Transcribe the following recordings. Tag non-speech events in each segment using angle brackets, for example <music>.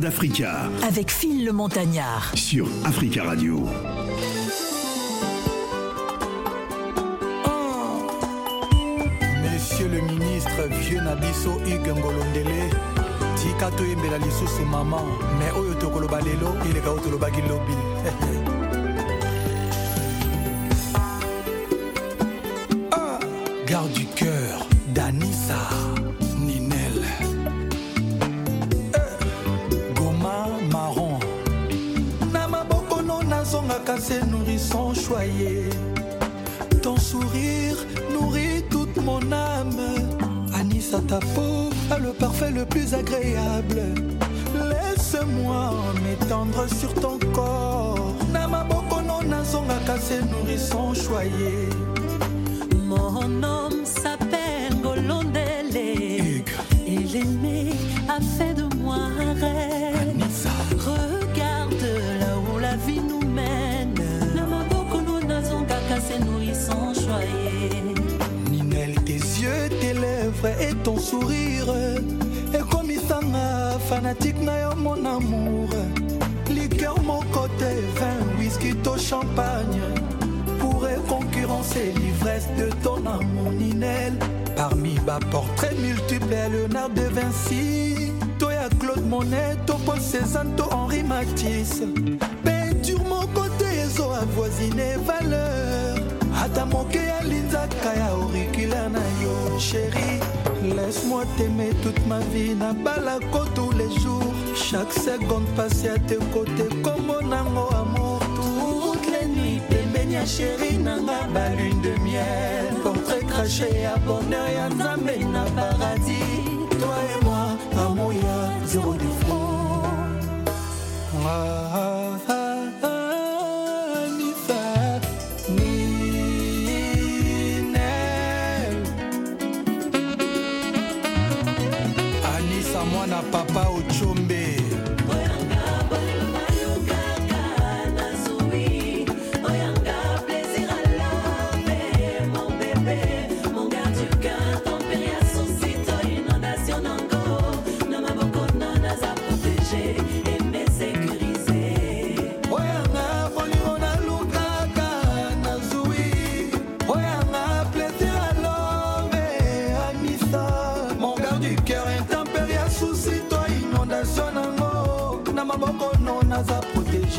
d'Africa. Avec Phil le Montagnard. Sur Africa Radio. Oh. Monsieur le ministre, vieux Nabiso Hugues Ngolondele. tika toyembela lisusu mama me oyo tokoloba lelo eleka oyo tolobaki lobi <laughs> à ta peau a le parfait le plus agréable. Laisse-moi m'étendre sur ton corps. Namaboko non nazongaka se nourrisson choyé. Mon homme, ça sourire. Ekomisanga fanatike na yo mon amour. Liker mon côté vin whisky to champagne. Pourrait concurrencer l'ivresse de ton amour ninel. Parmi baportrait multiple ya léonard de vinci. To ya claude monet to paul cézanne to henri matisse. Peinture moko te ezo avoisine valeur. ata moke ya linzaka ya auriculaire na yo chéri. Laisse-moi t'aimer toute ma vie nabalako tous les jours. Chaque seconde passé à tes côtés kombo nango amour. Toute les nuits pembeni ya chéri nanga balune de miel portrait craché ya bonheur ya nzambe na paradis. Toi et moi amour ya zéro défaut. Ah, ah, ah.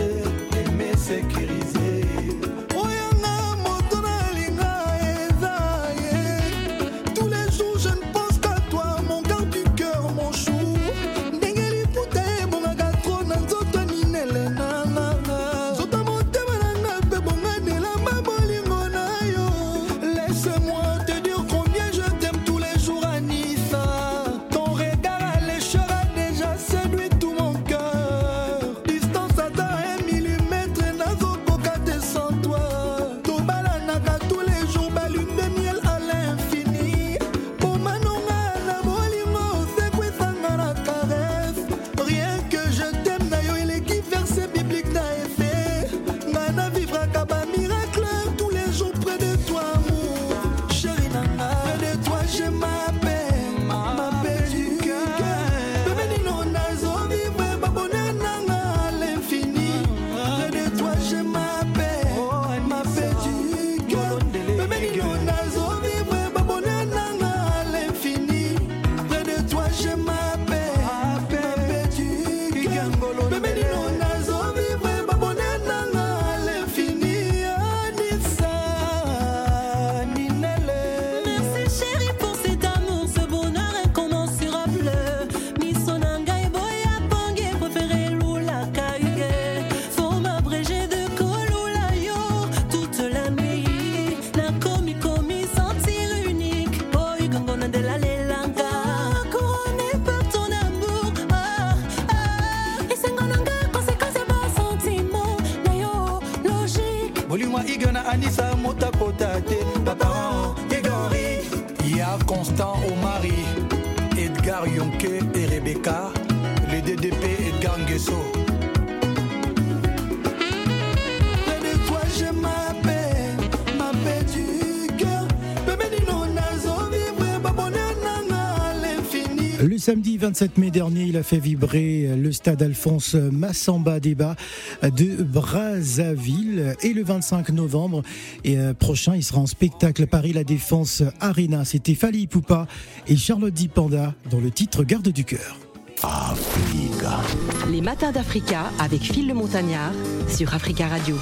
future. Samedi 27 mai dernier, il a fait vibrer le stade Alphonse Massamba Débat de Brazzaville. Et le 25 novembre et euh, prochain, il sera en spectacle Paris La Défense Arena. C'était Fali Poupa et Charlotte Dipanda dans le titre Garde du cœur. Africa. Les matins d'Africa avec Phil le Montagnard sur Africa Radio.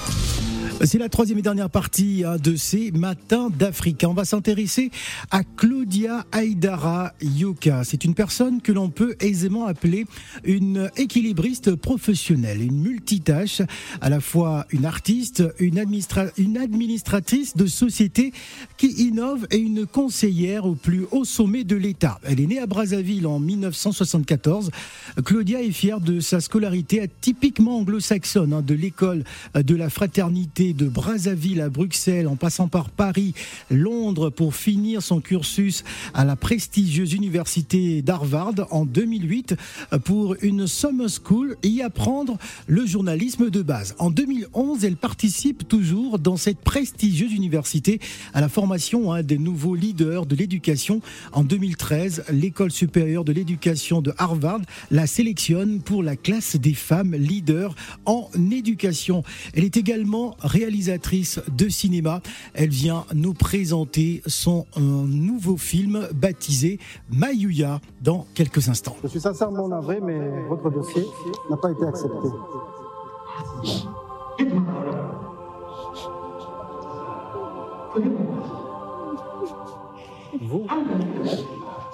C'est la troisième et dernière partie hein, de ces matins d'Afrique. On va s'intéresser à Claudia Aydara Yoka. C'est une personne que l'on peut aisément appeler une équilibriste professionnelle, une multitâche, à la fois une artiste, une, administratrice de société qui innove et une conseillère au plus haut sommet de l'État. Elle est née à Brazzaville en 1974. Claudia est fière de sa scolarité typiquement anglo-saxonne, hein, de l'école de la fraternité de Brazzaville à Bruxelles en passant par Paris, Londres pour finir son cursus à la prestigieuse université d'Harvard en 2008 pour une summer school et y apprendre le journalisme de base. En 2011, elle participe toujours dans cette prestigieuse université à la formation hein, des nouveaux leaders de l'éducation. En 2013, l'école supérieure de l'éducation de Harvard la sélectionne pour la classe des femmes leaders en éducation. Elle est également réalisatrice de cinéma. Elle vient nous présenter son euh, nouveau film baptisé Mayuya dans quelques instants. Je suis sincèrement navré, mais votre dossier n'a pas été accepté. Vous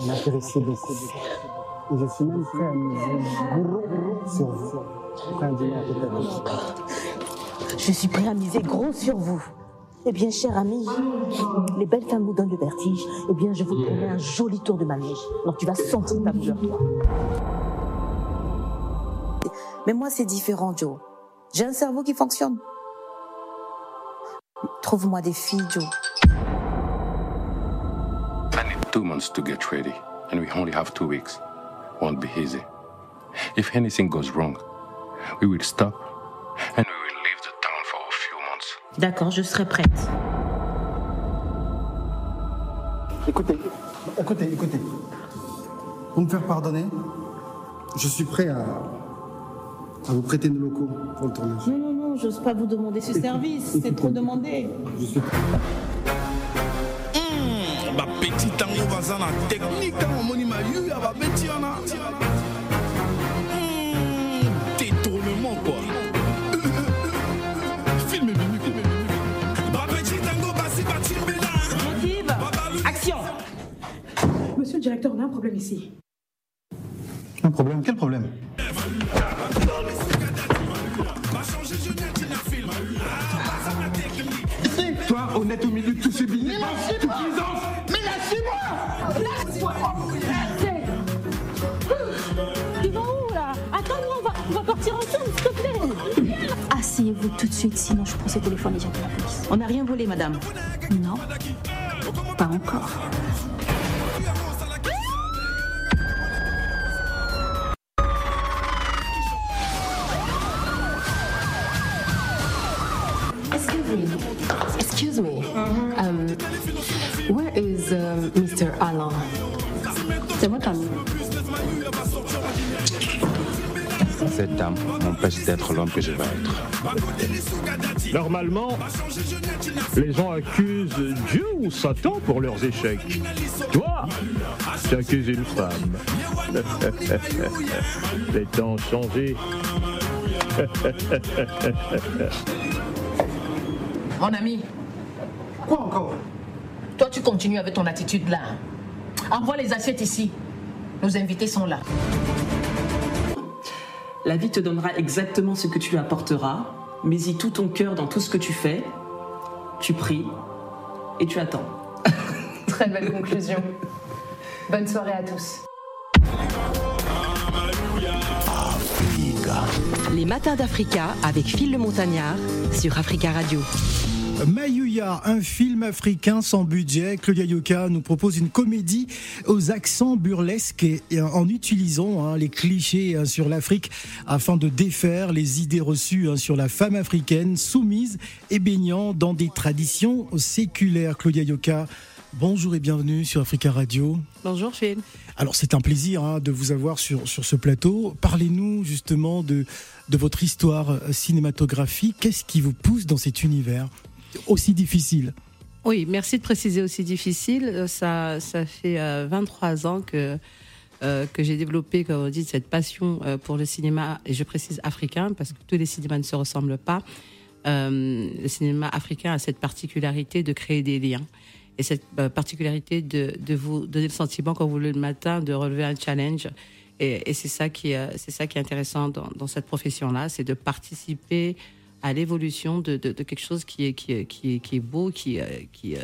m'intéressez beaucoup. Je suis même prêt à me sur vous. Je suis prêt à miser gros sur vous. Eh bien, cher ami, les belles femmes vous donnent le vertige. Eh bien, je vous promets un joli tour de manège. Alors, tu vas sentir ta douleur. Mais moi, c'est différent, Joe. J'ai un cerveau qui fonctionne. Trouve-moi des filles, Joe. I need two months to get ready, and we only have two weeks. Won't be easy. If anything goes wrong, we will stop D'accord, je serai prête. Écoutez, écoutez, écoutez. Pour me faire pardonner, je suis prêt à, à vous prêter nos locaux pour le tournage. Non, non, non, j'ose pas vous demander ce service, c'est trop demandé. Je suis prêt. Mmh, bah, petit tango baza na technique ntango omoni mayu ya babeti wana mmh, détournement quoi directeur, on a un problème ici. Un problème Quel problème? Toi, honnête au milieu de tous ces billets, toute puissance Mais lâchez-moi Lâchez-moi Tu vas où là? Attends-moi, on va, on va partir ensemble, s'il te plaît Asseyez-vous tout de suite, sinon je prends ce téléphone et j'appelle la police. On n'a rien volé, madame. Non, pas encore. Excuse me. Um, where is um, Mr. Alain? C'est votre ami. Cette dame m'empêche d'être l'homme que je veux être. Normalement, les gens accusent Dieu ou Satan pour leurs échecs. Toi, tu accuses une femme. <laughs> les temps ont changé. <laughs> Mon ami, Quoi encore? Toi tu continues avec ton attitude là. Envoie les assiettes ici. Nos invités sont là. La vie te donnera exactement ce que tu lui apporteras. Mets-y tout ton cœur dans tout ce que tu fais. Tu pries et tu attends. <laughs> Très belle conclusion. Bonne soirée à tous. Les matins d'Africa avec Phil le Montagnard sur Africa Radio. Mayuya, un film africain sans budget. Claudia Yoka nous propose une comédie aux accents burlesques et, en utilisant hein, les clichés hein, sur l'Afrique afin de défaire les idées reçues hein, sur la femme africaine soumise et baignant dans des traditions séculaires. Claudia Yoka, bonjour et bienvenue sur Africa Radio. Bonjour Phil. Alors c'est un plaisir hein, de vous avoir sur, sur ce plateau. Parlez-nous justement de, de votre histoire cinématographique. Qu'est-ce qui vous pousse dans cet univers? Aussi difficile Oui, merci de préciser aussi difficile. Euh, Ça, ça fait euh, 23 ans que, euh, que j'ai développé, comme on dit, cette passion euh, pour le cinéma, et je précise africain, parce que tous les cinémas ne se ressemblent pas. Euh, le cinéma africain a cette particularité de créer des liens. Et cette euh, particularité de, de vous donner le sentiment, quand vous le matin, de relever un challenge. Et, c'est ça qui ça qui est intéressant dans, dans cette profession-là, c'est de participer à l'évolution de, quelque chose qui est, beau, qui, euh, euh,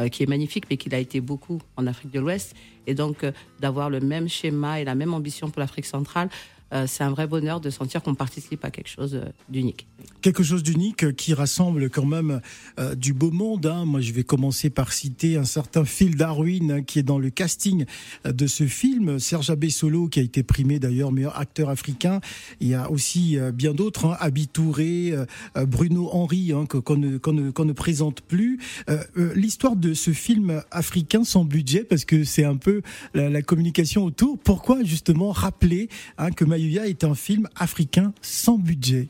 euh, qui est magnifique, mais qui l'a été beaucoup en Afrique de l'Ouest. Et donc, d'avoir le même schéma et la même ambition pour l'Afrique centrale, c'est un vrai bonheur de sentir qu'on participe à quelque chose euh, d'unique. Quelque chose d'unique euh, qui rassemble quand même euh, du beau monde. hein. Moi, je vais commencer par citer un certain Phil Darwin hein, qui est dans le casting euh, de ce film. Serge Abessolo qui a été primé d'ailleurs meilleur acteur africain. Il y a aussi euh, bien d'autres, hein, Abi Touré, euh, euh, Bruno Henry, hein, qu'on ne, présente plus. Euh, euh, L'histoire de ce film africain sans budget, parce que c'est un peu la, communication autour. Pourquoi justement rappeler que Mayuya est un film africain sans budget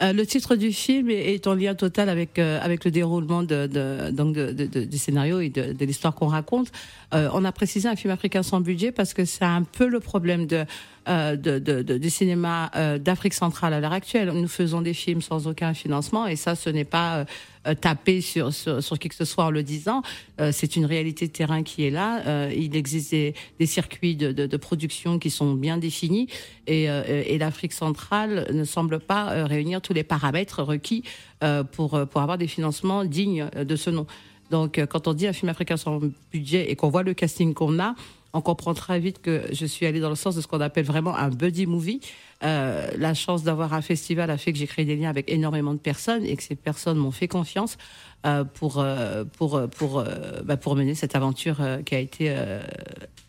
Euh, le titre du film est, en lien total avec euh, avec le déroulement de, donc de, de- du scénario et de, l'histoire qu'on raconte. Euh, on a précisé un film africain sans budget parce que c'est un peu le problème de de, de- de- du cinéma euh, d'Afrique centrale à l'heure actuelle. Nous faisons des films sans aucun financement et ça, ce n'est pas euh, euh, tapé sur, sur qui que ce soit en le disant. Euh, c'est une réalité de terrain qui est là. Euh, il existe des, circuits de, de, production qui sont bien définis et, euh, et l'Afrique centrale ne semble pas euh, réunir tous les paramètres requis euh, pour euh, pour avoir des financements dignes euh, de ce nom. Donc, euh, quand on dit un film africain sans budget et qu'on voit le casting qu'on a, on comprend très vite que je suis allée dans le sens de ce qu'on appelle vraiment un buddy movie. Euh, la chance d'avoir un festival a fait que j'ai créé des liens avec énormément de personnes et que ces personnes m'ont fait confiance euh, pour euh, pour pour bah, pour mener cette aventure qui a été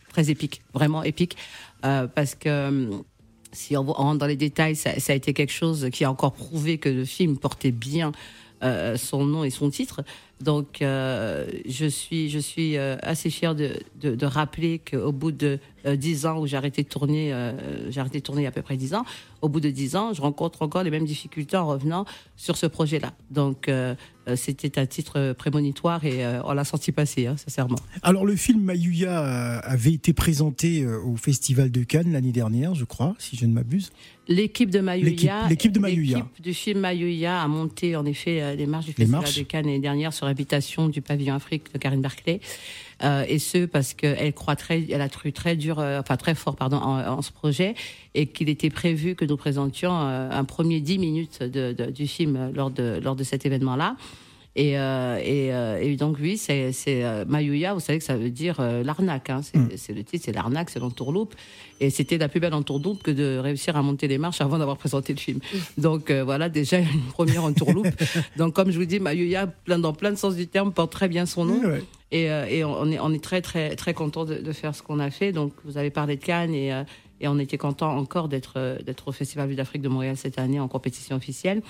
très épique, vraiment épique, parce que si on rentre dans les détails, ça a été quelque chose qui a encore prouvé que le film portait bien euh, son nom et son titre. Donc, euh, je suis, je suis euh, assez fière de, rappeler qu'au bout de dix ans où j'ai arrêté de tourner, à peu près dix ans, au bout de dix ans, je rencontre encore les mêmes difficultés en revenant sur ce projet-là. Donc, c'était un titre prémonitoire et on l'a senti passer, hein, sincèrement. Alors le film Mayuya avait été présenté au Festival de Cannes l'année dernière, je crois, si je ne m'abuse. L'équipe de Mayuya, L'équipe- de Mayuya. du film Mayuya a monté en effet euh, les marches du Festival marches. de Cannes l'année dernière sur invitation du pavillon Afrique de Karine Barclay. Euh, et ce parce qu'elle croit très, elle a cru très dur, euh, enfin très fort pardon, en, en ce projet et qu'il était prévu que nous présentions euh, un premier 10 minutes de, de- du film euh, lors de lors de cet événement-là. Et, euh, et, euh, et donc oui, c'est euh, Mayuya, vous savez que ça veut dire l'arnaque. Hein. C'est Mm. c'est le titre, c'est l'arnaque, c'est l'entourloupe. Et c'était la plus belle entourloupe que de réussir à monter les marches avant d'avoir présenté le film. Donc euh, voilà déjà <laughs> une première entourloupe. donc comme je vous dis, Mayuya, plein, dans plein de sens du terme, porte très bien son nom. Ouais. Et, euh, et on est, on est très très très content de, de faire ce qu'on a fait. Donc vous avez parlé de Cannes et, euh, et on était content encore d'être d'être au Festival Vue d'Afrique de Montréal cette année en compétition officielle.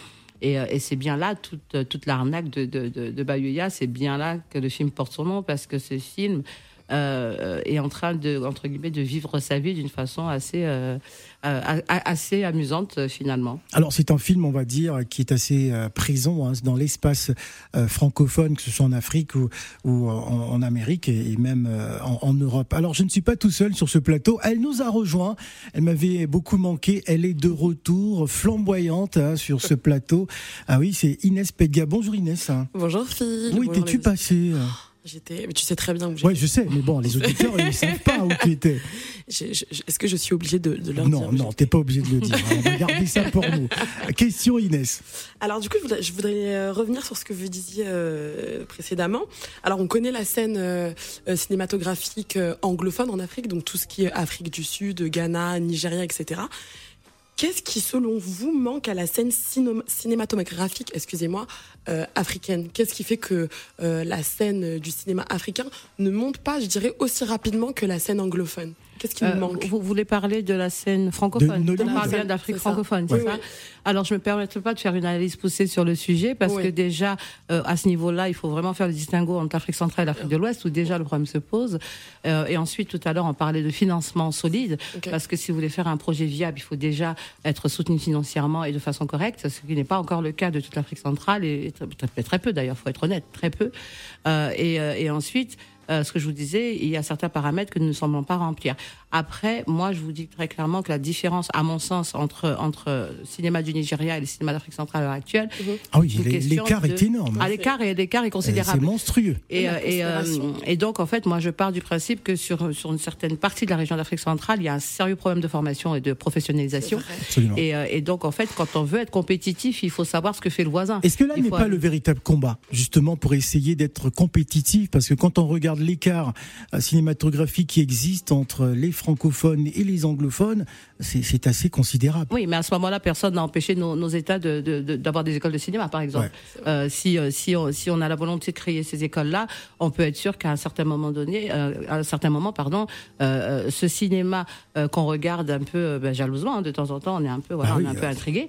Et, euh, et c'est bien là toute toute l'arnaque de de, Bayuya, c'est bien là que le film porte son nom parce que ce film euh, est en train de entre guillemets de vivre sa vie d'une façon assez euh, euh, assez amusante euh, finalement. Alors c'est un film, on va dire, qui est assez présent hein, dans l'espace euh, francophone, que ce soit en Afrique ou, ou en, en Amérique et, même euh, en, en Europe. Alors je ne suis pas tout seul sur ce plateau. Elle nous a rejoint. Elle m'avait beaucoup manqué. Elle est de retour, flamboyante hein, sur ce plateau. Ah oui, c'est Inès Pedga. Bonjour Inès. Bonjour Bonjour étais-tu les- passée J'étais. Mais tu sais très bien où j'étais. Ouais, je sais, mais bon, les <laughs> auditeurs, ils ne savent pas où tu étais. Est-ce que je suis obligée de, de leur Non, dire non, t'es pas obligé de le dire. On va garder ça pour nous. Question Inès. Alors du coup, je voudrais, je voudrais, euh, revenir sur ce que vous disiez euh, précédemment. Alors on connaît la scène euh, cinématographique anglophone en Afrique, donc tout ce qui est Afrique du Sud, Ghana, Nigeria, etc. Qu'est-ce qui, selon vous, manque à la scène cinématographique, excusez-moi, euh, africaine? Qu'est-ce qui fait que euh, la scène du cinéma africain ne monte pas, je dirais, aussi rapidement que la scène anglophone? Qu'est-ce qui nous Euh, manque vous, voulez parler de la scène francophone? De On parle bien d'Afrique C'est francophone, Oui, c'est ça? Oui. Alors, je me permettrai pas de faire une analyse poussée sur le sujet parce Oui. que déjà, euh, à ce niveau-là, il faut vraiment faire le distinguo entre l'Afrique centrale et l'Afrique de l'Ouest où déjà le problème se pose. Euh, et ensuite, tout à l'heure, on parlait de financement solide parce que si vous voulez faire un projet viable, il faut déjà être soutenu financièrement et de façon correcte, ce qui n'est pas encore le cas de toute l'Afrique centrale et très, très, peu d'ailleurs, faut être honnête, très peu. Euh, et, et ensuite, ce que je vous disais, il y a certains paramètres que nous ne semblons pas remplir. Après, moi, je vous dis très clairement que la différence, à mon sens, entre entre le cinéma du Nigeria et le cinéma d'Afrique centrale à l'heure actuelle, Ah oui, l'écart de- est énorme. Ah, l'écart est l'écart est Euh, considérable. C'est monstrueux. Et, euh, et, euh, et donc, en fait, moi, je pars du principe que sur, sur une certaine partie de la région d'Afrique centrale, il y a un sérieux problème de formation et de professionnalisation. Absolument. Et, euh, et donc, en fait, quand on veut être compétitif, il faut savoir ce que fait le voisin. Est-ce que là Il n'est pas aller- le véritable combat, justement, pour essayer d'être compétitif? Parce que quand on regarde l'écart euh, cinématographique qui existe entre les francophones et les anglophones, c'est assez considérable. Oui, mais à ce moment-là, personne n'a empêché nos, nos États de- de- de- d'avoir des écoles de cinéma, par exemple. Euh, si, euh, si, on, si on a la volonté de créer ces écoles-là, on peut être sûr qu'à un certain moment donné, euh, à un certain moment, pardon, euh, ce cinéma qu'on regarde un peu ben, jalousement hein, de temps en temps, on est un peu, voilà, Ah oui, on est un peu intrigué.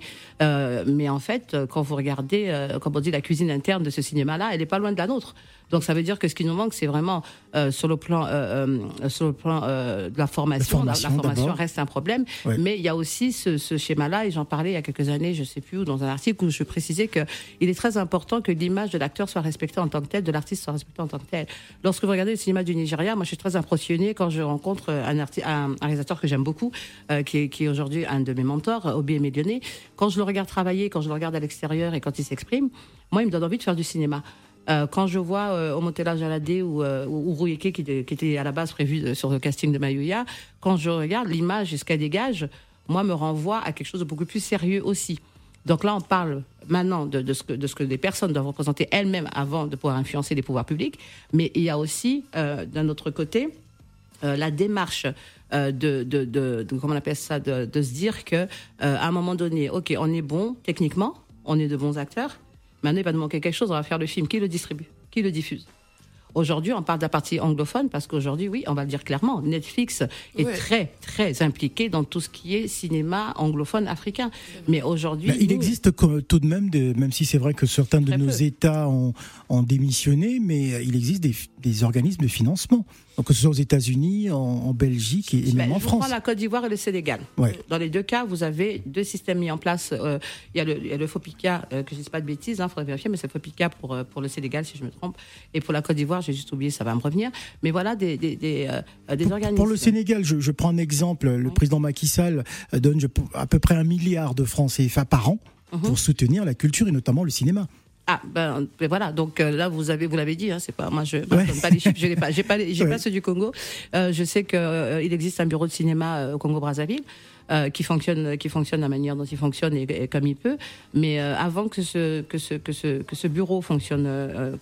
Mais en fait, quand vous regardez, comme on dit, la cuisine interne de ce cinéma-là, elle est pas loin de la nôtre. Donc ça veut dire que ce qui nous manque, c'est vraiment euh, sur le plan, euh, euh, sur le plan de la formation. La formation, la formation d'abord. reste un problème, Ouais. mais il y a aussi ce, ce schéma-là, et j'en parlais il y a quelques années, je sais plus où, dans un article où je précisais que il est très important que l'image de l'acteur soit respectée en tant que telle, de l'artiste soit respectée en tant que telle. Lorsque vous regardez le cinéma du Nigeria, moi je suis très impressionnée quand je rencontre un, arti- un, un réalisateur que j'aime beaucoup, euh, qui est, qui est aujourd'hui un de mes mentors, Obi Emelione. Quand je le regarde travailler, quand je le regarde à l'extérieur et quand il s'exprime, moi il me donne envie de faire du cinéma. Euh, quand je vois euh, Omotela Jalade ou, euh, ou qui, était- à la base prévu de- sur le casting de Mayuya, quand je regarde l'image et ce qu'elle dégage, moi, me renvoie à quelque chose de beaucoup plus sérieux aussi. Donc là, on parle maintenant de, ce, que, de les personnes doivent représenter elles-mêmes avant de pouvoir influencer les pouvoirs publics. Mais il y a aussi, euh, d'un autre côté, euh, la démarche euh, de, de, comment on appelle ça, de, se dire que euh, à un moment donné, ok, on est bon techniquement, on est de bons acteurs, maintenant il va nous manquer quelque chose, on va faire le film, qui le distribue, qui le diffuse. Aujourd'hui, on parle de la partie anglophone parce qu'aujourd'hui, oui, on va le dire clairement, Netflix est Ouais. très, très impliqué dans tout ce qui est cinéma anglophone africain. Mais aujourd'hui, Bah, il nous- existe co- tout de même, de, même si c'est vrai que certains de nos peu. États ont, ont démissionné, mais il existe des, des organismes de financement. Donc, que ce soit aux États-Unis, en, en Belgique et, et Ben, même en je vous prends France. la Côte d'Ivoire et le Sénégal. Ouais. Dans les deux cas, vous avez deux systèmes mis en place. Euh, Il y, a le- il y a le FOPICA, euh, que je ne dis pas de bêtises, il faudrait vérifier, mais c'est FOPICA pour, euh, pour le Sénégal, si je me trompe. Et pour la Côte d'Ivoire, j'ai juste oublié, ça va me revenir. Mais voilà des, des, des, euh, des organismes. Pour le Sénégal, je, je prends un exemple. Le président Macky Sall euh, donne je- à peu près un milliard de francs CFA par an Mhm. pour soutenir la culture et notamment le cinéma. Ah ben, ben voilà donc euh, là vous avez vous l'avez dit hein, c'est pas moi je pas les chiffres je n'ai pas j'ai pas j'ai Ouais. pas ceux du Congo. Euh, je sais que euh, il existe un bureau de cinéma au Congo Brazzaville euh, qui fonctionne qui fonctionne de la manière dont il fonctionne et, et comme il peut. Mais avant que ce que ce que ce que ce bureau fonctionne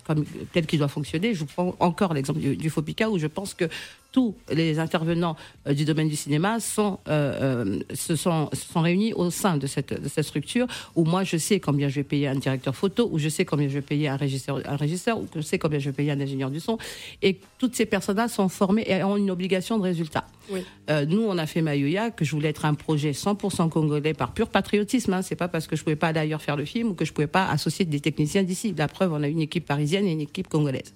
comme tel qu'il doit fonctionner je vous prends encore l'exemple du, du Fopica où je pense que tous les intervenants euh, du domaine du cinéma sont, euh, euh, se, sont, se sont réunis au sein de cette, de cette structure où moi je sais combien je vais payer un directeur photo, où je sais combien je vais payer un régisseur, un régisseur, ou que je sais combien je vais payer un ingénieur du son. Et toutes ces personnes-là sont formées et ont une obligation de résultat. Oui. Nous, on a fait Mayuya, que je voulais être un projet 100% congolais par pur patriotisme. Hein. C'est pas parce que je pouvais pas aller ailleurs faire le film ou que je pouvais pas associer des techniciens d'ici. La preuve, on a une équipe parisienne et une équipe congolaise.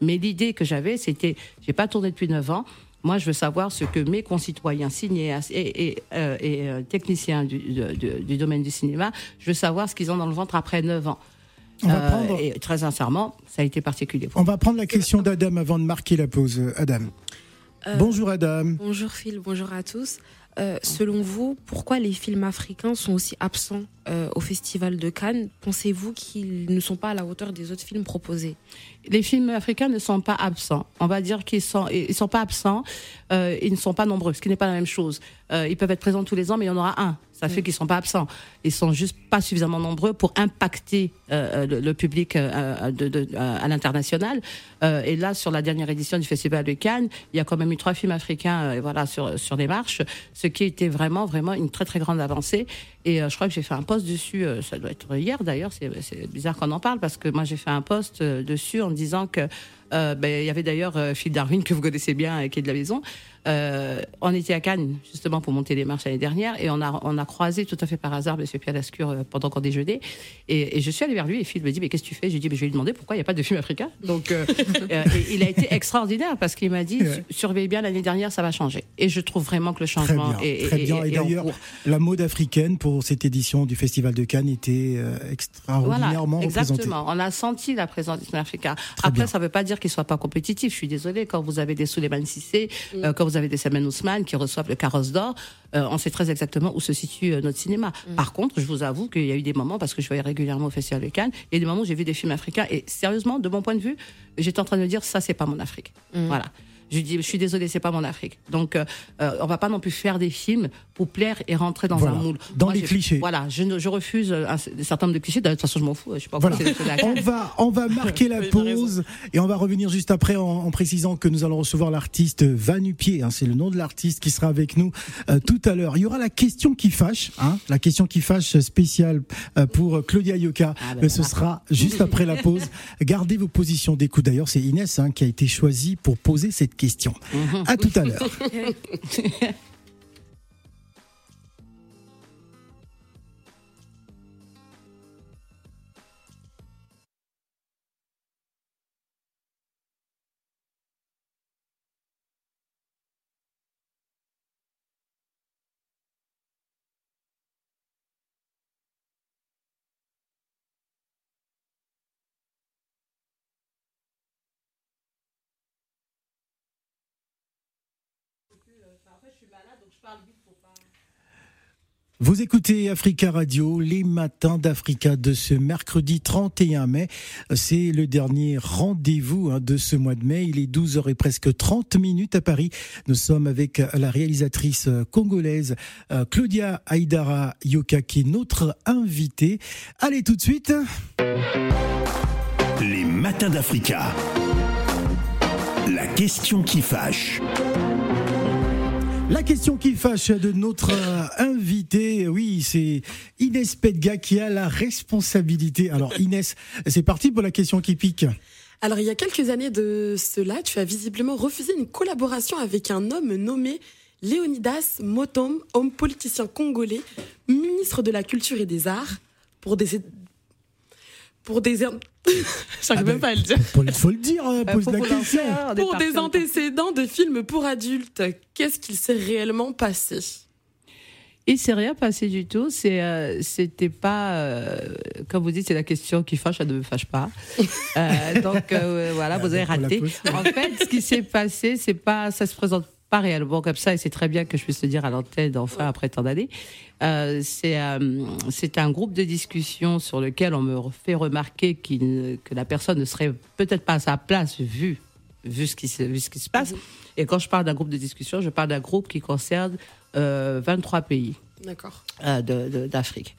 Mais l'idée que j'avais, c'était, j'ai pas tourné depuis 9 ans. Moi, je veux savoir ce que mes concitoyens cinéastes et, et, euh, et, euh, techniciens du, de- de- du domaine du cinéma, je veux savoir ce qu'ils ont dans le ventre après 9 ans. On va Euh, prendre- Et très sincèrement, ça a été particulier. pour On va prendre la question d'Adam avant de marquer la pause. Adam. Euh, Bonjour Adam. Bonjour Phil, bonjour à tous. Euh, selon vous, pourquoi les films africains sont aussi absents euh, au Festival de Cannes? Pensez-vous qu'ils ne sont pas à la hauteur des autres films proposés? Les films africains ne sont pas absents. On va dire qu'ils sont, ils sont pas absents. euh, ils ne sont pas nombreux, ce qui n'est pas la même chose. Ils peuvent être présents tous les ans, mais il y en aura un. Ça fait qu'ils sont pas absents. Ils sont juste pas suffisamment nombreux pour impacter euh, le, le public euh, de, de- euh, à l'international. Euh, et là, sur la dernière édition du Festival de Cannes, il y a quand même eu trois films africains, euh, voilà, sur sur les marches, ce qui était vraiment vraiment une très très grande avancée. Et euh, je crois que j'ai fait un post dessus, euh, ça doit être hier d'ailleurs, c'est bizarre qu'on en parle parce que moi j'ai fait un post euh, dessus en disant que ben, il y avait d'ailleurs Phil Darwin <laughs> que vous connaissez bien et qui est de la maison. On était à Cannes justement pour monter les marches l'année dernière et on a, on a croisé tout à fait par hasard Monsieur Pierre Lascure pendant qu'on déjeunait et, et je suis allée vers lui et Phil me dit mais qu'est-ce que tu fais? J'ai dit mais je vais lui demander pourquoi il n'y a pas de film africain. Donc <laughs> et il a été extraordinaire parce qu'il m'a dit Ouais. surveille bien l'année dernière ça va changer et je trouve vraiment que le Très changement bien, est, est- très bien. est- Et d'ailleurs, la mode africaine pour cette édition du Festival de Cannes était euh, extraordinairement Voilà, représentée. exactement. On a senti la présence du cinéma africain. Après, ça ne veut pas dire qu'il ne soit pas compétitif. Je suis désolée, quand vous avez des Souleymane Sissé, Mm. euh, quand vous avez des Salman Ousmane qui reçoivent le carrosse d'or, euh, on sait très exactement où se situe euh, notre cinéma. Mm. Par contre, je vous avoue qu'il y a eu des moments, parce que je voyais régulièrement au Festival de Cannes, il y a des moments où j'ai vu des films africains et sérieusement, de mon point de vue, j'étais en train de me dire, ça, c'est pas mon Afrique. Mm. Voilà. Je dis, je suis désolée, c'est pas mon Afrique. Donc, euh, euh, on va pas non plus faire des films pour plaire et rentrer dans Voilà. un moule. Dans Moi, les clichés. Voilà, je, ne- je refuse un, un certain nombre de clichés. De toute façon, je m'en fous. Je suis pas Voilà. On va, on va <laughs> marquer la pause et on va revenir juste après en, en précisant que nous allons recevoir l'artiste Vanupier. Hein, c'est le nom de l'artiste qui sera avec nous euh, tout à l'heure. Il y aura la question qui fâche, hein, la question qui fâche spéciale euh, pour Claudia Yoka. Ah, ben Mais ce sera juste après la pause. <laughs> Gardez vos positions d'écoute. D'ailleurs, c'est Inès hein, qui a été choisie pour poser cette question. Mhm. À tout à l'heure. <laughs> Vous écoutez Africa Radio, les matins d'Africa de ce mercredi 31 mai. C'est le dernier rendez-vous hein, de ce mois de mai. Il est 12h et presque 30 minutes à Paris. Nous sommes avec la réalisatrice congolaise euh, Claudia Aïdara Yoka qui est notre invitée. Allez tout de suite. Les matins d'Africa. La question qui fâche. La question qui fâche de notre euh, invité, oui, c'est Inès Pedga qui a la responsabilité. Alors Inès, c'est parti pour la question qui pique. Alors, il y a quelques années de cela, tu as visiblement refusé une collaboration avec un homme nommé Léonidas Motom, homme politicien congolais, ministre de la Culture et des Arts, pour des. Pour des. <laughs> J'arrive même pas à le dire. Il faut le dire, euh, pose la question. Pour des antécédents de films pour adultes, qu'est-ce qu'il s'est réellement passé? Il s'est rien passé du tout. C'est, euh, c'était pas, euh, comme vous dites, c'est la question qui fâche, ça ne me fâche pas. <laughs> Euh, donc euh, voilà, vous avez on la raté. En fait, ce qui s'est passé, c'est pas, ça se présente pas réellement comme ça, et c'est très bien que je puisse le dire à l'antenne enfin après tant d'années. Euh, c'est, euh, c'est un groupe de discussion sur lequel on me fait remarquer ne- que la personne ne serait peut-être pas à sa place vu vu ce qui se, vu ce qui se passe. Et quand je parle d'un groupe de discussion, je parle d'un groupe qui concerne euh, 23 pays D'accord. euh, d'Afrique.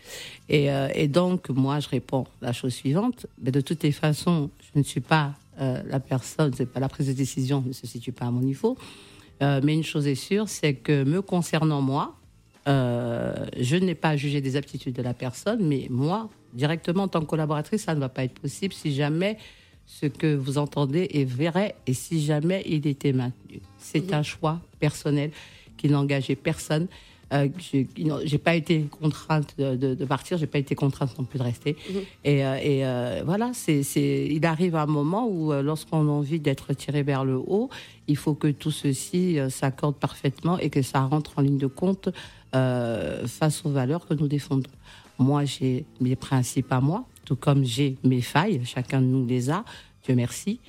Et, euh, et donc, moi, je réponds la chose suivante. Mais de toutes les façons, je ne suis pas la personne, c'est pas la prise de décision ne se situe pas à mon niveau. Euh, mais une chose est sûre, c'est que me concernant moi, euh, je n'ai pas jugé des aptitudes de la personne, mais moi, directement en tant que collaboratrice, ça ne va pas être possible si jamais ce que vous entendez est vrai et si jamais il était maintenu. C'est un choix personnel qui n'engageait personne. Euh, j'ai pas été contrainte de, de- de partir, j'ai pas été contrainte non plus de rester. Et, euh, et, euh, voilà, c'est, il arrive un moment où, euh, lorsqu'on a envie d'être tiré vers le haut, il faut que tout ceci s'accorde parfaitement et que ça rentre en ligne de compte euh, face aux valeurs que nous défendons. Moi, j'ai mes principes à moi, tout comme j'ai mes failles, chacun de nous les a, Dieu merci.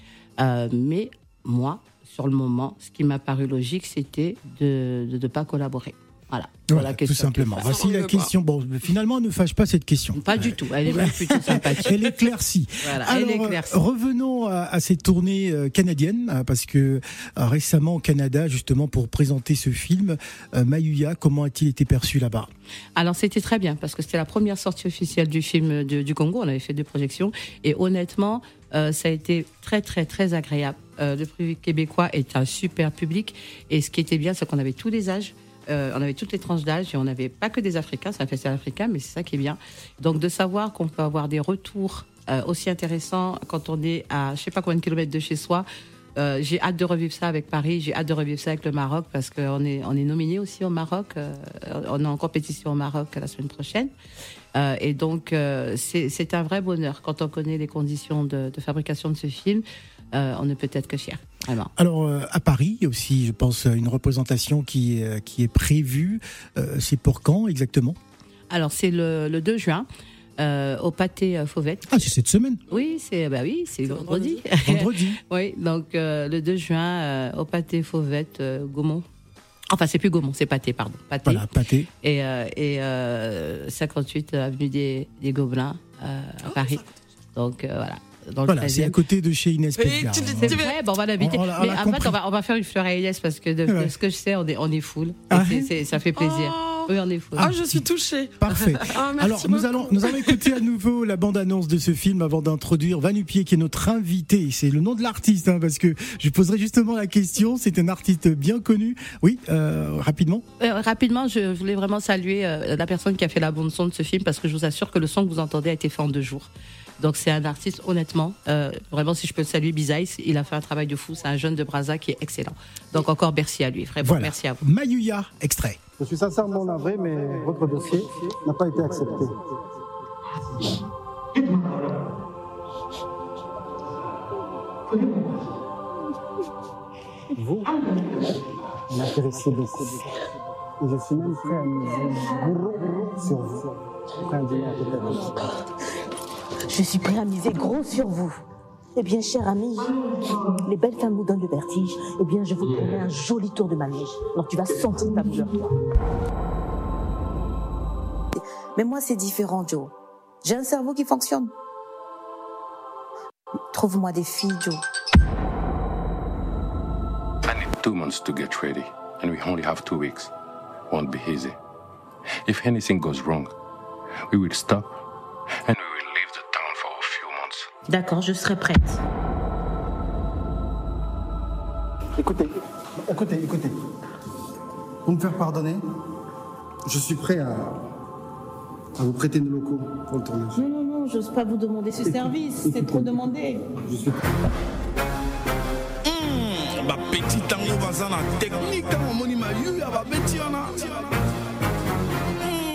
Mais moi, sur le moment, ce qui m'a paru logique, c'était de ne pas collaborer. Voilà. Tout question simplement. Voici la question. Bon, finalement, ne fâche pas cette question. Pas du tout. Elle est même plutôt sympathique. Elle éclaircit. Voilà, Alors, elle éclaircit. revenons à, à cette tournée euh, canadienne, euh, parce que euh, récemment au Canada, justement pour présenter ce film, euh, Mayuya, comment a-t-il été perçu là-bas? Alors c'était très bien parce que c'était la première sortie officielle du film de- du Congo. On avait fait deux projections et honnêtement, euh, ça a été très très très agréable. Euh, le public québécois est un super public et ce qui était bien, c'est qu'on avait tous les âges. Euh, on avait toutes les tranches d'âge et on n'avait pas que des Africains, c'est un festival africain, mais c'est ça qui est bien. Donc de savoir qu'on peut avoir des retours euh, aussi intéressants quand on est à je sais pas combien de kilomètres de chez soi. Euh, j'ai hâte de revivre ça avec Paris, j'ai hâte de revivre ça avec le Maroc parce qu'on est, on est nominé aussi au Maroc. on est en compétition au Maroc la semaine prochaine. Et donc, c'est un vrai bonheur quand on connaît les conditions de, de fabrication de ce film. On ne peut être que fier, Alors euh, à Paris, il y a aussi, je pense, une représentation qui est, qui est prévue. Euh, c'est pour quand exactement? Alors, c'est le, le 2 juin. euh, au pâté euh, Fauvette. Ah, c'est cette semaine? Oui, c'est bah oui, c'est vendredi. Vendredi. <laughs> oui, donc euh, le 2 juin euh, au pâté Fauvette euh, Gaumont. Enfin, c'est plus Gaumont, c'est pâté, pardon. Pâté. Voilà, pâté. Et, euh, et euh, 58 avenue des, des Gobelins euh, à Paris. Donc euh, voilà. Dans le Voilà, c'est 13e. à côté de chez Inès Pelgard. C'est vrai, bon, on va l'habiter. On l'a- on Mais en fait, on va, on va faire une fleur à Inès parce que de, ce que je sais, on est, on est full. Et Ah ça fait plaisir. Oui, on est full. Ah, je suis touchée. Parfait. <laughs> Ah, merci Alors, nous allons, nous allons écouter à nouveau la bande-annonce de ce film avant d'introduire Vanupier, qui est notre invité. C'est le nom de l'artiste, hein, parce que je poserai justement la question. C'est un artiste bien connu. Oui, euh, rapidement. Euh, rapidement, je voulais vraiment saluer euh, la personne qui a fait la bande son de ce film parce que je vous assure que le son que vous entendez a été fait en deux jours. Donc c'est un artiste honnêtement, euh, vraiment si je peux le saluer, Bizaïs, il a fait un travail de fou. C'est un jeune de Brazza qui est excellent. Donc encore merci à lui, vraiment Voilà. merci à vous. Mayuya, extrait. Je suis sincèrement navré, mais votre dossier n'a pas été accepté. Vous m'intéressez beaucoup. Et je suis même prêt à sur vous. Prêt à de Je suis prêt à miser gros sur vous. Eh bien, cher ami, les belles femmes vous donnent le vertige. Eh bien, je vous promets un joli tour de manège. Alors, tu vas sentir ta douleur, toi. Mais moi, c'est différent, Joe. J'ai un cerveau qui fonctionne. Trouve-moi des filles, Joe. I need two months to get ready, and we only have two weeks. Won't be easy. If anything goes wrong, we will stop and we D'accord, je serai prête. Écoutez, écoutez, écoutez. Pour me faire pardonner, je suis prêt à, à vous prêter nos locaux pour le tournage. Non, non, non, j'ose pas vous demander ce service, c'est trop demandé. Je suis prêt. technique ya wana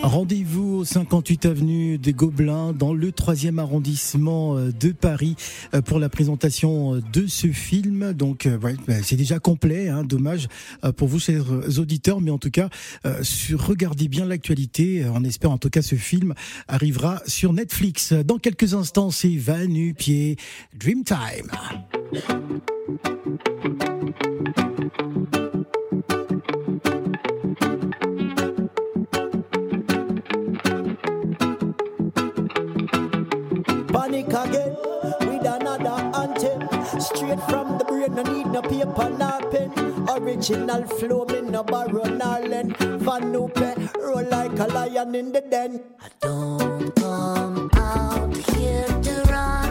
Rendez-vous au 58 avenue des Gobelins dans le 3e arrondissement euh, de Paris euh, pour la présentation euh, de ce film. Donc ouais, bah, c'est déjà complet, hein, dommage pour vous chers auditeurs, mais en tout cas regardez bien l'actualité. On espère en tout cas ce film arrivera sur Netflix. Dans quelques instants, c'est Vanu Pied Dreamtime. Panic again with another anthem. Straight from the brain, no need no paper nor pen. Original flow, me no borrow nor lend. Van Nupe, roll like a lion in the den. I don't come out here to run.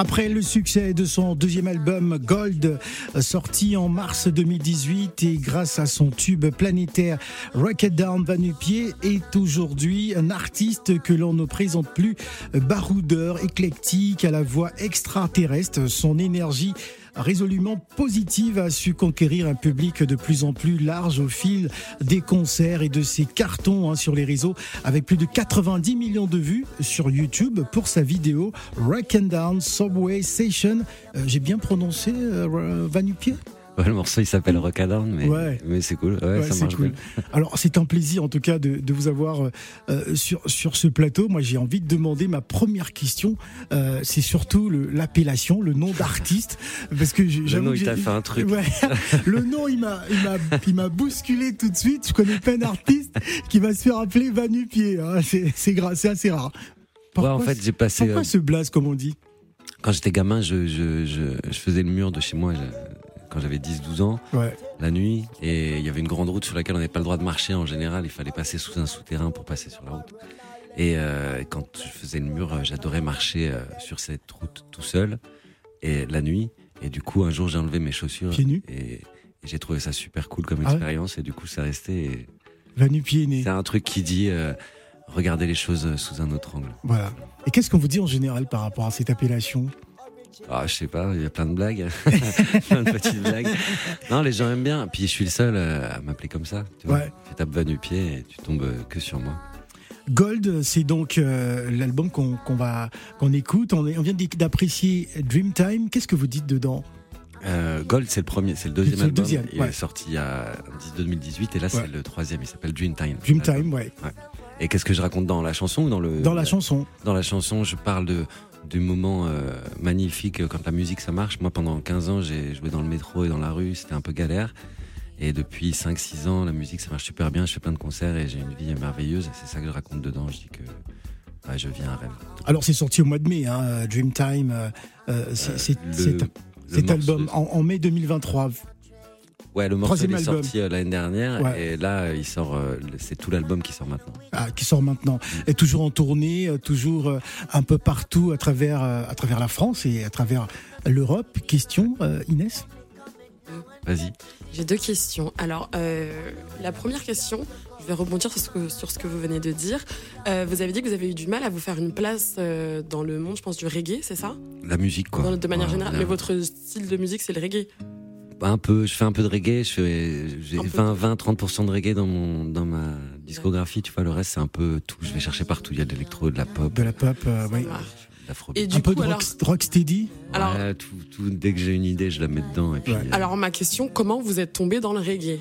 Après le succès de son deuxième album Gold, euh, sorti en mars 2018 et grâce à son tube planétaire Rocket Down Vanupier, est aujourd'hui un artiste que l'on ne présente plus, euh, baroudeur, éclectique, à la voix extraterrestre, son énergie résolument positive a su conquérir un public de plus en plus large au fil des concerts et de ses cartons hein, sur les réseaux avec plus de 90 millions de vues sur YouTube pour sa vidéo Rock and Down Subway Station. Euh, J'ai bien prononcé euh, Vanupier? Ouais, <laughs> le morceau il s'appelle Rockadorn, mais, Ouais. mais c'est cool. Ouais, Ouais, ça c'est marche cool. bien. <laughs> Alors, c'est un plaisir en tout cas de, de vous avoir euh, euh, sur, sur ce plateau. Moi, j'ai envie de demander ma première question. Euh, c'est surtout l'appellation, le nom d'artiste. Parce que <laughs> Le nom, il t'a fait un truc. Le nom, il m'a, bousculé tout de suite. Je connais plein d'artistes qui va se faire appeler Vanupier. hein. C'est, assez rare. Ouais, en fait, j'ai passé. Pourquoi euh, ce blaze, comme on dit? Quand j'étais gamin, je, je, je, je faisais le mur de chez moi quand j'avais 10-12 ans, Ouais. la nuit, et il y avait une grande route sur laquelle on n'avait pas le droit de marcher en général, il fallait passer sous un souterrain pour passer sur la route. Et euh, quand je faisais le mur, euh, j'adorais marcher euh, sur cette route tout seul, et la nuit, et du coup, un jour, j'ai enlevé mes chaussures. Pieds nus Et, et j'ai trouvé ça super cool comme Ah ouais expérience, et du coup, ça restait. et Vanupier est né. C'est un truc qui dit euh, regarder les choses sous un autre angle. Voilà. Et qu'est-ce qu'on vous dit en général par rapport à cette appellation? Ah, je sais pas, il y a plein de blagues, <laughs> plein de petites blagues. Non, les gens aiment bien. Puis je suis le seul euh, à m'appeler comme ça. Tu, vois. Ouais. tu tapes Van pied et tu tombes euh, que sur moi. Gold, c'est donc euh, l'album qu'on qu'on va qu'on écoute. On, est- on vient d'apprécier Dreamtime. Qu'est-ce que vous dites dedans? Euh, Gold, c'est le premier, c'est le deuxième album. deuxième, il ouais. est sorti il y a en 2018 et là Ouais. c'est le troisième. Il s'appelle Dreamtime. Dreamtime, ouais. Et qu'est-ce que je raconte dans la chanson ou dans le Dans la chanson. Dans la chanson, je parle de du moment euh, magnifique quand la musique ça marche. Moi, pendant 15 ans, j'ai joué dans le métro et dans la rue. C'était un peu galère. Et depuis 5-6 ans, la musique ça marche super bien. Je fais plein de concerts et j'ai une vie merveilleuse. C'est ça que je raconte dedans. Je dis que ouais, je vis un rêve. Alors c'est sorti au mois de mai, hein, Dreamtime. euh, c'est- cet morceau- album en, en mai 2023. Ouais, le morceau est album. sorti euh, l'année dernière Ouais. et là il sort. euh, c'est tout l'album qui sort maintenant. ah, qui sort maintenant, est toujours en tournée, euh, toujours euh, un peu partout à travers, euh, à travers la France et à travers l'Europe. Question, euh, Inès? Vas-y. J'ai deux questions. Alors, euh, la première question, je vais rebondir sur ce que, sur ce que vous venez de dire. Euh, vous avez dit que vous avez eu du mal à vous faire une place euh, dans le monde, je pense, du reggae, c'est ça? La musique quoi. Dans- De manière Ouais, générale. Mais votre style de musique, c'est le reggae. Un peu, je fais un peu de reggae, je fais j'ai 20 20 30% de reggae dans mon dans ma discographie, tu vois le reste c'est un peu tout, je vais chercher partout, il y a de l'électro, de la pop, de la pop, euh, oui. Et du un peu coup, de alors- rock, rocksteady. Alors- Ouais, tout, tout- dès que j'ai une idée, je la mets dedans et puis euh, Alors, ma question, comment vous êtes tombé dans le reggae?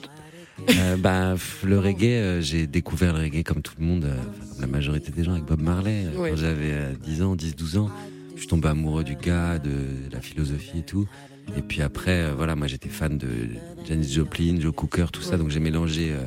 Euh, bah le reggae, euh, j'ai découvert le reggae comme tout le monde, euh, comme la majorité des gens avec Bob Marley quand j'avais euh, 10 ans, 10 12 ans, je suis tombé amoureux du gars, de la philosophie et tout. Et puis après, euh, voilà, moi j'étais fan de Janis Joplin, Joe Cooker, tout ça, donc j'ai mélangé euh,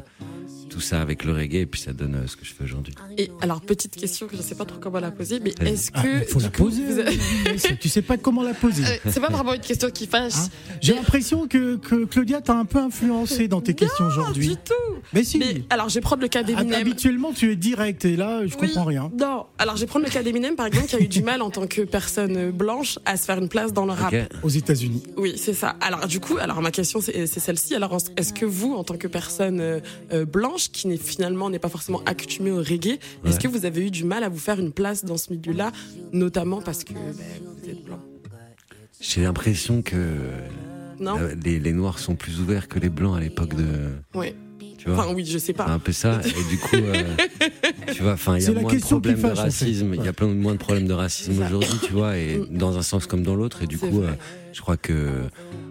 tout ça avec le reggae et puis ça donne euh, ce que je fais aujourd'hui. Et alors, petite question que je ne sais pas trop comment la poser, mais est-ce Ah, que. faut du la coup, poser. vous <laughs> tu sais pas comment la poser. Euh, c'est pas vraiment une question qui fâche. J'ai l'impression que, que Claudia t'a un peu influencé dans tes questions aujourd'hui. du tout. Mais si. Mais alors, je vais prendre le cas d'Eminem. Habituellement, tu es direct et là, je Oui, comprends rien. Non. Alors, je vais prendre le cas d'Eminem, par exemple, qui a eu du mal en tant que personne blanche à se faire une place dans le rap. Aux États-Unis. Oui, c'est ça. Alors, du coup, alors ma question, c'est celle-ci. Alors, est-ce que vous, en tant que personne euh, euh, blanche, qui n'est finalement n'est pas forcément accoutumée au reggae, est-ce que vous avez eu du mal à vous faire une place dans ce milieu-là, notamment parce que ben, vous êtes blanc? J'ai l'impression que Non? euh, les, les noirs sont plus ouverts que les blancs à l'époque de. Ouais. Tu vois? Enfin, oui, je sais pas. C'est un peu ça. Et du coup, euh, <laughs> tu vois, enfin, il y a moins de problèmes de racisme. Il y a plein moins de problèmes de racisme aujourd'hui, tu vois, et Mm. dans un sens comme dans l'autre. Et du coup, euh, je crois que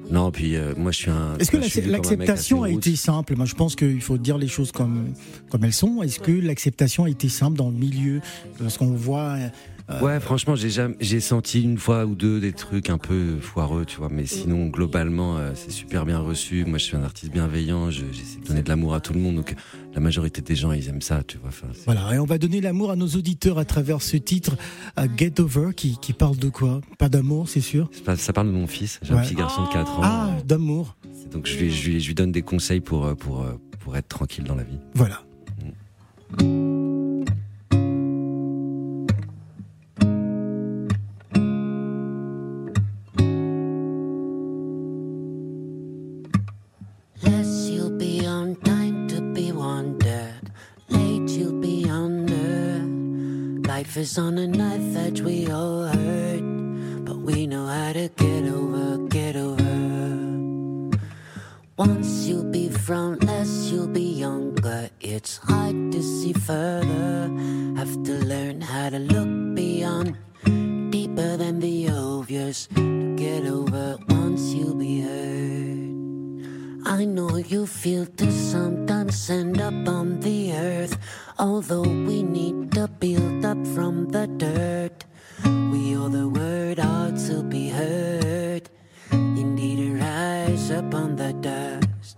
non. Puis euh, moi, je suis un. Est-ce que l'acceptation a été simple? Moi, je pense qu'il faut dire les choses comme, comme elles sont. Est-ce que l'acceptation a été simple dans le milieu? Lorsqu'on voit. Euh, Ouais, franchement, j'ai jamais, j'ai senti une fois ou deux des trucs un peu foireux, tu vois. Mais sinon, globalement, euh, c'est super bien reçu. Moi, je suis un artiste bienveillant. je- J'essaie de donner de l'amour à tout le monde. Donc, la majorité des gens, ils aiment ça, tu vois. Enfin, Voilà, et on va donner l'amour à nos auditeurs à travers ce titre, à Get Over, qui, qui parle de quoi? Pas d'amour, c'est sûr? C'est pas- ça parle de mon fils. J'ai un petit garçon de 4 ans. Ah, d'amour. Donc, je lui, je lui, je lui donne des conseils pour, euh, pour, euh, pour être tranquille dans la vie. Voilà. Less is on a knife edge, we all hurt. But we know how to get over, get over. Once you'll be frontless, you'll be younger. It's hard to see further. Have to learn how to look beyond, deeper than the obvious. To get over once you'll be hurt. I know you feel to end up on the earth. Although we need to build up from the dirt, we owe the word out to be heard. Indeed, rise up on the dust.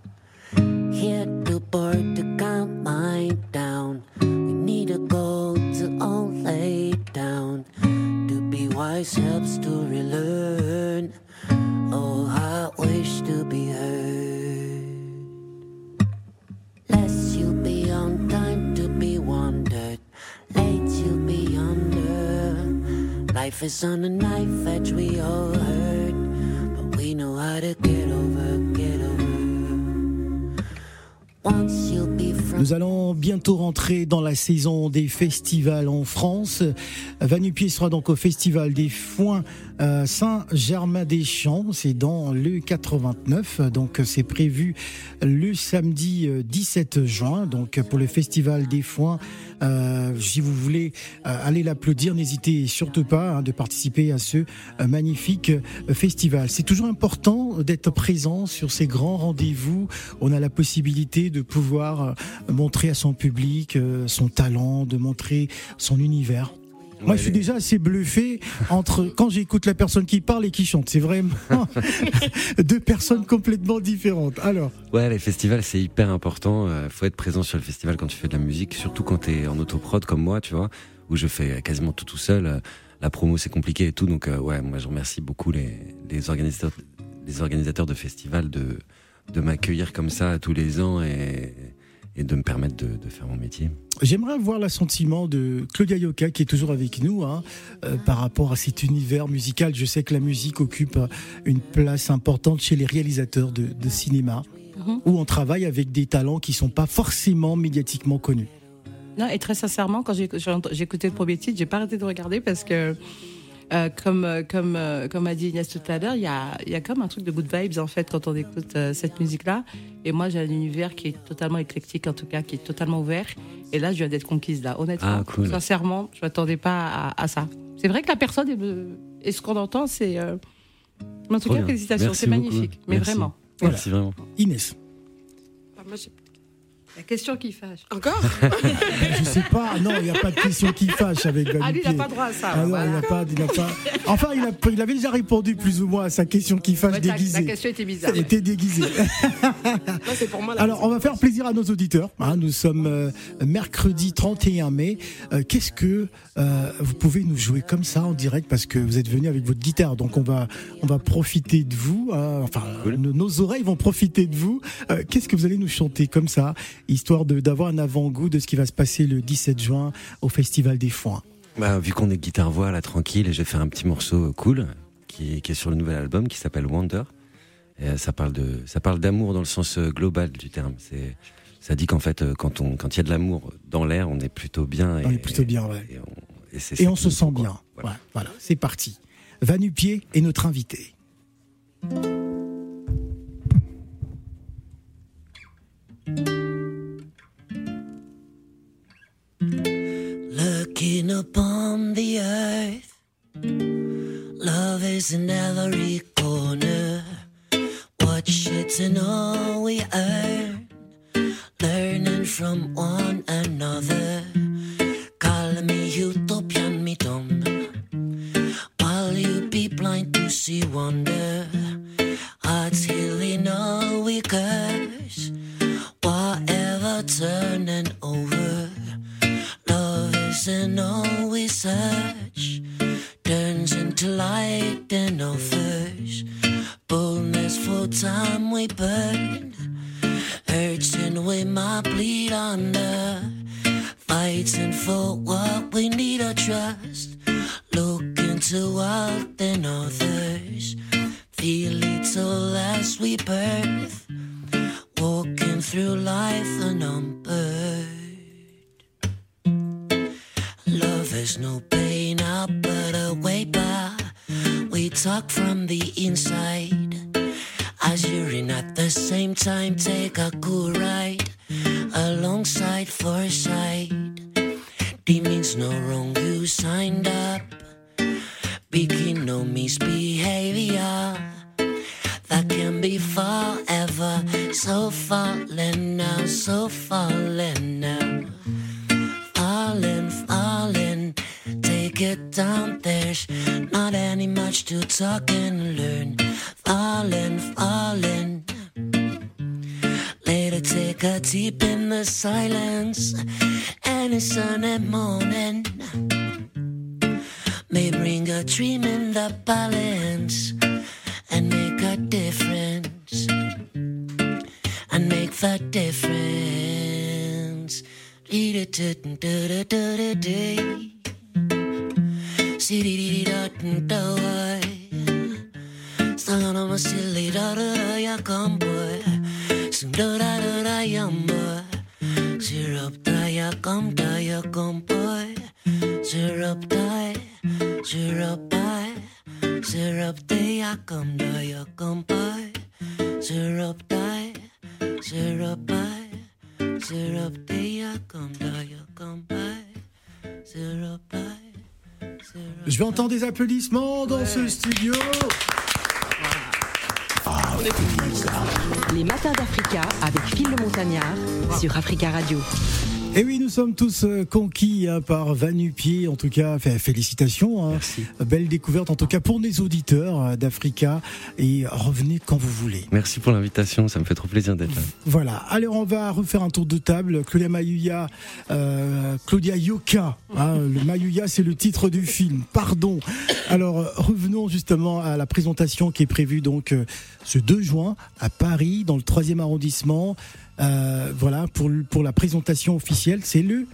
Here to board to count mine down. We need a goal to all lay down. To be wise helps to relearn. Oh, I wish to be heard. To. Late you be under. Life is on a knife edge, we all hurt. But we know how to get over. Nous allons bientôt rentrer dans la saison des festivals en France. Vanupier sera donc au festival des Foins euh, Saint-Germain-des-Champs. C'est dans le 89. Donc c'est prévu le samedi euh, 17 juin. Donc pour le festival des Foins, euh, si vous voulez euh, aller l'applaudir, n'hésitez surtout pas hein, de participer à ce euh, magnifique euh, festival. C'est toujours important d'être présent sur ces grands rendez-vous. On a la possibilité de pouvoir euh, montrer à son public euh, son talent, de montrer son univers. Moi, je suis déjà assez bluffé entre quand j'écoute la personne qui parle et qui chante. C'est vraiment <laughs> deux personnes complètement différentes. Alors, Ouais, les festivals, c'est hyper important. Euh, faut être présent sur le festival quand tu fais de la musique, surtout quand tu es en autoprod comme moi, tu vois, où je fais quasiment tout tout seul. La promo, c'est compliqué et tout. Donc, ouais, moi, je remercie beaucoup les, les, organisateurs, les organisateurs de festivals de, de m'accueillir comme ça tous les ans et, et de me permettre de, de faire mon métier. j'aimerais avoir l'assentiment de Claudia Yoka qui est toujours avec nous hein, euh, par rapport à cet univers musical. Je sais que la musique occupe une place importante chez les réalisateurs de, de cinéma, Mhm. où on travaille avec des talents qui sont pas forcément médiatiquement connus. Non, et très sincèrement, quand j'ai écouté le premier titre, j'ai pas arrêté de regarder parce que, euh, comme, euh, comme, euh, comme a dit Inès tout à l'heure, il y a, il y a comme un truc de good vibes en fait quand on écoute euh, cette musique-là. Et moi, j'ai un univers qui est totalement éclectique, en tout cas, qui est totalement ouvert. Et là, je viens d'être conquise là, honnêtement. Ah, cool. Sincèrement, je m'attendais pas à, à ça. C'est vrai que la personne est et ce qu'on entend, c'est. euh, mais en tout Trop cas, félicitations, c'est magnifique. Mais Merci. vraiment. Merci vraiment. Inès. Moi, j'ai- La question qui fâche. Encore <laughs> Je sais pas, non, il n'y a pas de question qui fâche avec Vanupier. Ah, lui, il n'a pas droit à ça. Ah non, voilà. il n'a pas, il n'a pas. Enfin, il, a, il avait déjà répondu plus ou moins à sa question qui fâche Ouais, déguisée. la question était bizarre. Elle était déguisée. <laughs> Pour moi. Alors, on va faire plaisir à nos auditeurs. hein. nous sommes euh, mercredi 31 mai. Euh, Qu'est-ce que euh, vous pouvez nous jouer comme ça en direct? Parce que vous êtes venu avec votre guitare, donc on va on va profiter de vous. hein. enfin, nos, nos oreilles vont profiter de vous. Euh, Qu'est-ce que vous allez nous chanter comme ça, histoire d'avoir un avant-goût de ce qui va se passer le 17 juin au Festival des Foins. Bah, vu qu'on est guitare-voix là, tranquille, je vais faire un petit morceau euh, cool qui, qui est sur le nouvel album qui s'appelle Wonder. Et euh, ça parle de, ça parle d'amour dans le sens euh, global du terme. C'est, ça dit qu'en fait, quand on, quand il y a de l'amour dans l'air, on est plutôt bien. On est plutôt bien, ouais. Et on, et Et se sent quoi. bien. Voilà, voilà, c'est parti. Vanupier est notre invité. Looking upon the earth, love is in every corner. Watch it in all we earn, learning from one another. Call me utopian, me dumb, while you be blind to see wonder. Hearts healing all we curse, whatever turning over. Love isn't always such, turns into light and offers. Boldness for time we burn, hurts and we might bleed under. Fighting for what we need to trust, looking to out than others. Feel little as we birth, walking through life unnumbered. Is no pain out but a back. We talk from the inside. As urine at the same time, take a cool ride alongside foresight. Demons no wrong, you signed up. Begin no misbehavior. that can be forever. So falling now, so falling now. Falling, falling, take it down. There's not any much to talk and learn. Falling, falling. Later, take a deep in the silence. Any sunny morning may bring a dream in the balance and make a difference and make the difference. On my silly da da da ya sing da da da da yum boy, syrup da ya come da ya come boy, syrup da, syrup da, syrup da ya come da ya come boy, syrup da, syrup da, come come. Je vais entendre des applaudissements dans ce studio. Les matins d'Africa avec Phil le Montagnard sur Africa Radio. Et oui, nous sommes tous euh, conquis hein, par Vanupier. En tout cas, félicitations. hein. Belle découverte, en tout cas pour les auditeurs euh, d'Africa. Et revenez quand vous voulez. Merci pour l'invitation, ça me fait trop plaisir d'être là. Voilà. Alors, on va refaire un tour de table. Claudia Mayuya, euh, Claudia Yoka. hein, le Mayuya, c'est le titre du film. Pardon. Alors, revenons justement à la présentation qui est prévue donc euh, ce 2 juin à Paris, dans le 3e arrondissement. Euh, voilà, pour, le- pour la présentation officielle, c'est le.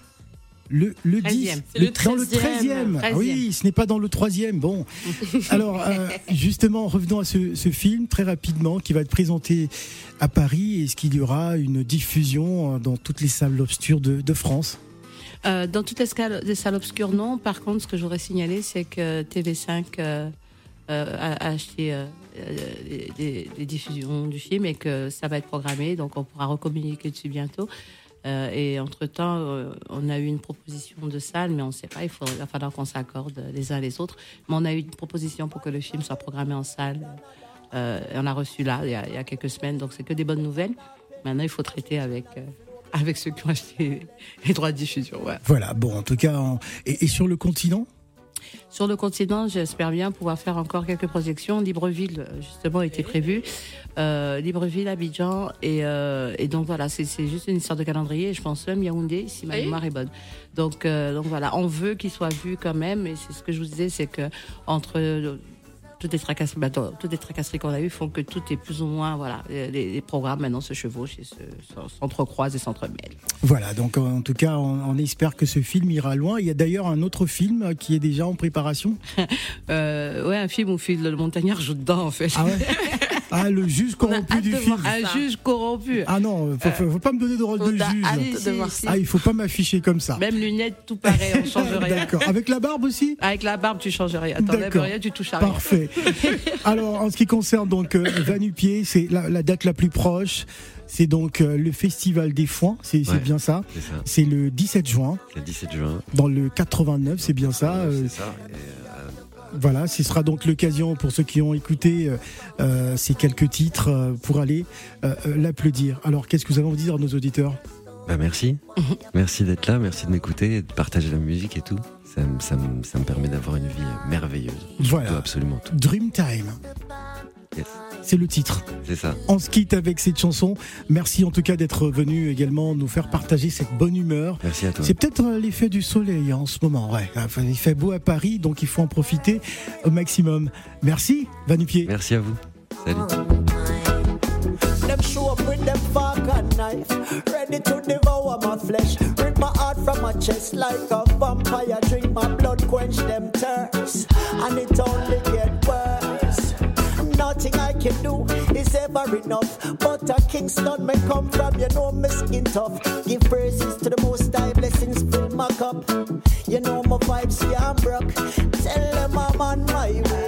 Le, le 10, 13e. C'est le dans le 13e. 13e. Ah oui, ce n'est pas dans le 3e. Bon. <laughs> Alors, euh, justement, revenons à ce, ce film très rapidement qui va être présenté à Paris. Est-ce qu'il y aura une diffusion euh, dans toutes les salles obscures de, de France Euh, dans toutes les salles, les salles obscures, non. Par contre, ce que je voudrais signaler, c'est que TV5 euh, euh, a, a acheté euh, euh, des, diffusions du film et que ça va être programmé, donc on pourra recommuniquer dessus bientôt. Et entre-temps, on a eu une proposition de salle, mais on ne sait pas, il, faut, va falloir qu'on s'accorde les uns les autres. Mais on a eu une proposition pour que le film soit programmé en salle. On l'a reçu là, il y, a, quelques semaines, donc c'est que des bonnes nouvelles. Maintenant, il faut traiter avec, avec ceux qui ont acheté les droits de diffusion. Voilà, bon, en tout cas, et sur le continent Sur le continent, j'espère bien pouvoir faire encore quelques projections. Libreville, justement, était prévu. Euh, Libreville, Abidjan. Et, euh, et donc voilà, c'est juste une histoire de calendrier. Je pense même Yaoundé, si ma mémoire est bonne. Donc, euh, donc voilà, on veut qu'il soit vu quand même. Et c'est ce que je vous disais, c'est que entre toutes les tracasseries, bah, toutes les tracasseries qu'on a eues font que tout est plus ou moins, voilà, les, les programmes maintenant se chevauchent et se- se- s'entrecroisent et s'entremêlent. Voilà, donc en tout cas, on, on espère que ce film ira loin. Il y a d'ailleurs un autre film euh, qui est déjà en préparation. <laughs> Euh, ouais, un film où Phil le Montagnard joue dedans, en fait. Ah ouais? <laughs> Ah, le juge corrompu du film. Un juge corrompu. Ah non, faut, faut, faut pas me donner de rôle de on juge. hâte de voir ça. Ah, il faut pas m'afficher comme ça. Même lunettes, tout pareil, on change <laughs> rien. D'accord. Avec la barbe aussi? Avec la barbe, tu changes rien. T'enlèves rien, tu touches à rien. Parfait. <laughs> Alors, en ce qui concerne donc euh, Vanupier, c'est la, la date la plus proche. C'est donc euh, le Festival des Foins, c'est Ouais, bien ça. c'est ça. C'est le 17 juin, Le 17 juin. dans le 89, c'est bien ça. euh, C'est ça. Et, euh, Voilà, ce sera donc l'occasion pour ceux qui ont écouté euh, euh, ces quelques titres euh, pour aller l'applaudir. Alors, qu'est-ce que vous avez envie de dire à nos auditeurs? Bah merci. <laughs> merci d'être là, merci de m'écouter, et de partager la musique et tout. Ça, me- ça, me- ça me permet d'avoir une vie merveilleuse. Voilà. Absolument tout. Dreamtime, Yes. C'est le titre. C'est ça. On se quitte avec cette chanson. Merci en tout cas d'être venu également nous faire partager cette bonne humeur. Merci à toi. C'est peut-être euh, l'effet du soleil hein, en ce moment. Ouais. Enfin, il fait beau à Paris, donc il faut en profiter au maximum. Merci, Vanupier. Merci à vous. Salut. Them show up with them fork and knife, ready to devour my flesh. Rip my heart from my chest like a vampire. Drink my blood, quench them thirst, and it only get worse. Can do is ever enough. But a Kingston may come from, you know me skin tough. Give praises to the most high blessings, fill my cup. You know my vibes, yeah, I'm broke. Tell them I'm on my way.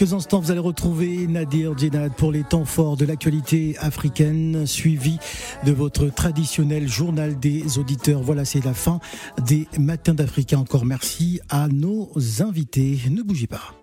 Quelques instants, vous allez retrouver Nadir Djenad pour les temps forts de l'actualité africaine, suivi de votre traditionnel journal des auditeurs. Voilà, c'est la fin des Matins d'Africa. Encore merci à nos invités. Ne bougez pas.